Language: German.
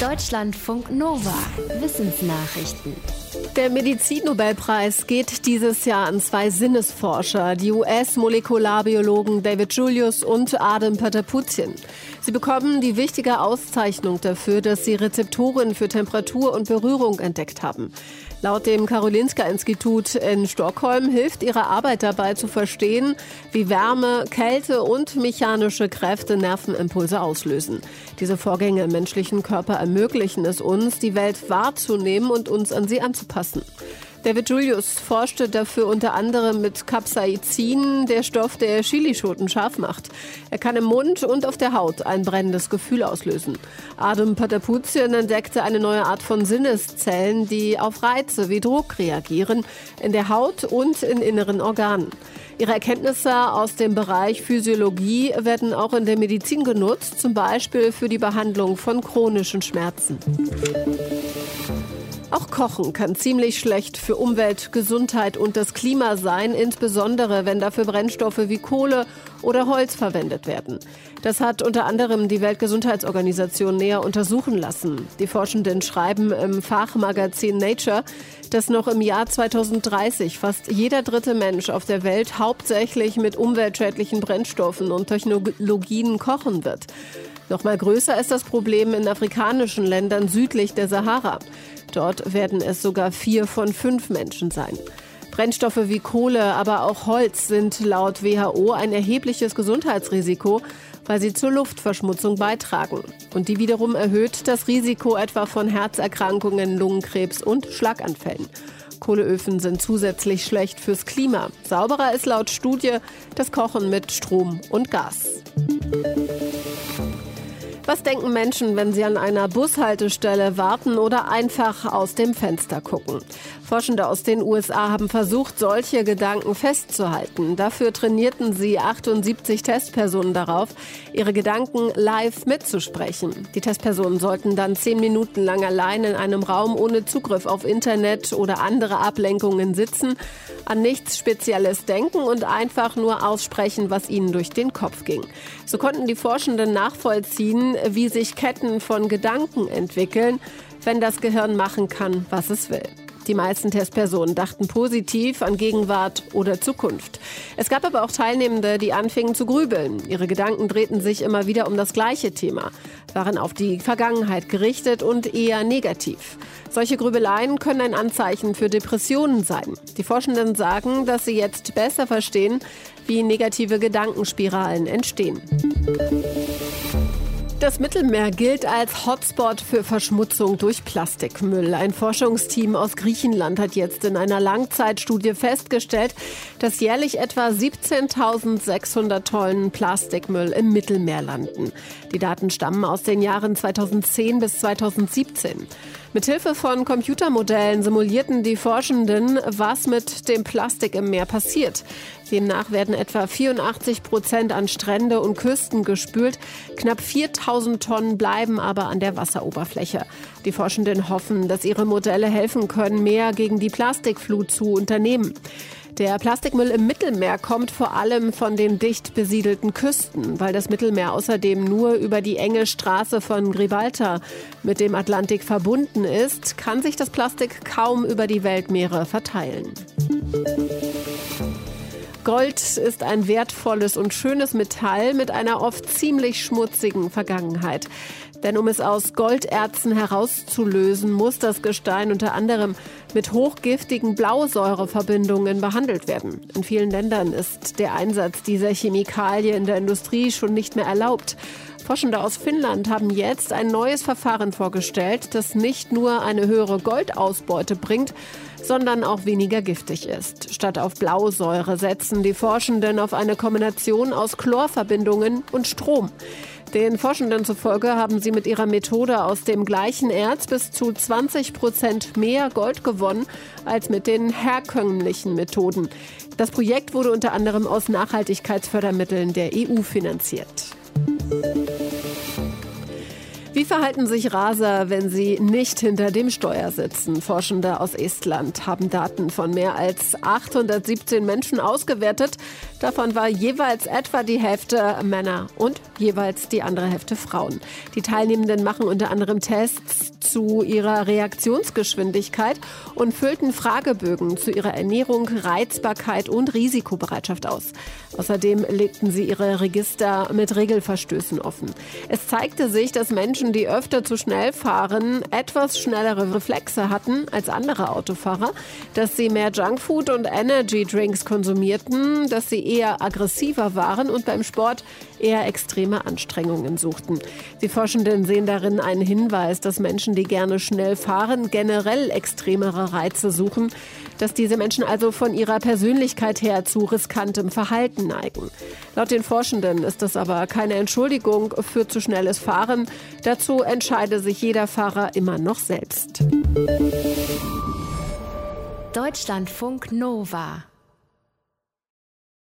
Deutschlandfunk Nova. Wissensnachrichten. Der Medizinnobelpreis geht dieses Jahr an zwei Sinnesforscher, die US-Molekularbiologen David Julius und Adam Pataputian. Sie bekommen die wichtige Auszeichnung dafür, dass sie Rezeptoren für Temperatur und Berührung entdeckt haben. Laut dem Karolinska-Institut in Stockholm hilft ihre Arbeit dabei zu verstehen, wie Wärme, Kälte und mechanische Kräfte Nervenimpulse auslösen. Diese Vorgänge im menschlichen Körper ermöglichen es uns, die Welt wahrzunehmen und uns an sie anzupassen. David Julius forschte dafür unter anderem mit Capsaicin, der Stoff, der Chilischoten scharf macht. Er kann im Mund und auf der Haut ein brennendes Gefühl auslösen. Adam Pataputian entdeckte eine neue Art von Sinneszellen, die auf Reize wie Druck reagieren, in der Haut und in inneren Organen. Ihre Erkenntnisse aus dem Bereich Physiologie werden auch in der Medizin genutzt, zum Beispiel für die Behandlung von chronischen Schmerzen. Auch Kochen kann ziemlich schlecht für Umwelt, Gesundheit und das Klima sein, insbesondere wenn dafür Brennstoffe wie Kohle oder Holz verwendet werden. Das hat unter anderem die Weltgesundheitsorganisation näher untersuchen lassen. Die Forschenden schreiben im Fachmagazin Nature, dass noch im Jahr 2030 fast jeder dritte Mensch auf der Welt hauptsächlich mit umweltschädlichen Brennstoffen und Technologien kochen wird. Noch mal größer ist das Problem in afrikanischen Ländern südlich der Sahara. Dort werden es sogar vier von fünf Menschen sein. Brennstoffe wie Kohle, aber auch Holz sind laut WHO ein erhebliches Gesundheitsrisiko, weil sie zur Luftverschmutzung beitragen. Und die wiederum erhöht das Risiko etwa von Herzerkrankungen, Lungenkrebs und Schlaganfällen. Kohleöfen sind zusätzlich schlecht fürs Klima. Sauberer ist laut Studie das Kochen mit Strom und Gas. Was denken Menschen, wenn sie an einer Bushaltestelle warten oder einfach aus dem Fenster gucken? Forschende aus den USA haben versucht, solche Gedanken festzuhalten. Dafür trainierten sie 78 Testpersonen darauf, ihre Gedanken live mitzusprechen. Die Testpersonen sollten dann zehn Minuten lang allein in einem Raum ohne Zugriff auf Internet oder andere Ablenkungen sitzen, an nichts Spezielles denken und einfach nur aussprechen, was ihnen durch den Kopf ging. So konnten die Forschenden nachvollziehen, wie sich Ketten von Gedanken entwickeln, wenn das Gehirn machen kann, was es will. Die meisten Testpersonen dachten positiv an Gegenwart oder Zukunft. Es gab aber auch Teilnehmende, die anfingen zu grübeln. Ihre Gedanken drehten sich immer wieder um das gleiche Thema, waren auf die Vergangenheit gerichtet und eher negativ. Solche Grübeleien können ein Anzeichen für Depressionen sein. Die Forschenden sagen, dass sie jetzt besser verstehen, wie negative Gedankenspiralen entstehen. Das Mittelmeer gilt als Hotspot für Verschmutzung durch Plastikmüll. Ein Forschungsteam aus Griechenland hat jetzt in einer Langzeitstudie festgestellt, dass jährlich etwa 17.600 Tonnen Plastikmüll im Mittelmeer landen. Die Daten stammen aus den Jahren 2010 bis 2017. Mithilfe von Computermodellen simulierten die Forschenden, was mit dem Plastik im Meer passiert. Demnach werden etwa 84 Prozent an Strände und Küsten gespült. Knapp 4000 Tonnen bleiben aber an der Wasseroberfläche. Die Forschenden hoffen, dass ihre Modelle helfen können, mehr gegen die Plastikflut zu unternehmen. Der Plastikmüll im Mittelmeer kommt vor allem von den dicht besiedelten Küsten, weil das Mittelmeer außerdem nur über die enge Straße von Gibraltar mit dem Atlantik verbunden ist, kann sich das Plastik kaum über die Weltmeere verteilen. Gold ist ein wertvolles und schönes Metall mit einer oft ziemlich schmutzigen Vergangenheit. Denn um es aus Golderzen herauszulösen, muss das Gestein unter anderem mit hochgiftigen Blausäureverbindungen behandelt werden. In vielen Ländern ist der Einsatz dieser Chemikalie in der Industrie schon nicht mehr erlaubt. Forschende aus Finnland haben jetzt ein neues Verfahren vorgestellt, das nicht nur eine höhere Goldausbeute bringt, sondern auch weniger giftig ist. Statt auf Blausäure setzen die Forschenden auf eine Kombination aus Chlorverbindungen und Strom. Den Forschenden zufolge haben sie mit ihrer Methode aus dem gleichen Erz bis zu 20 Prozent mehr Gold gewonnen als mit den herkömmlichen Methoden. Das Projekt wurde unter anderem aus Nachhaltigkeitsfördermitteln der EU finanziert. Wie verhalten sich Raser, wenn sie nicht hinter dem Steuer sitzen? Forschende aus Estland haben Daten von mehr als 817 Menschen ausgewertet. Davon war jeweils etwa die Hälfte Männer und jeweils die andere Hälfte Frauen. Die Teilnehmenden machen unter anderem Tests zu ihrer Reaktionsgeschwindigkeit und füllten Fragebögen zu ihrer Ernährung, Reizbarkeit und Risikobereitschaft aus. Außerdem legten sie ihre Register mit Regelverstößen offen. Es zeigte sich, dass Menschen, die öfter zu schnell fahren, etwas schnellere Reflexe hatten als andere Autofahrer, dass sie mehr Junkfood und Energy Drinks konsumierten, dass sie eher aggressiver waren und beim Sport eher extreme Anstrengungen suchten. Die Forschenden sehen darin einen Hinweis, dass Menschen, die gerne schnell fahren, generell extremere Reize suchen, dass diese Menschen also von ihrer Persönlichkeit her zu riskantem Verhalten neigen. Laut den Forschenden ist das aber keine Entschuldigung für zu schnelles Fahren. Dazu entscheide sich jeder Fahrer immer noch selbst. Deutschlandfunk Nova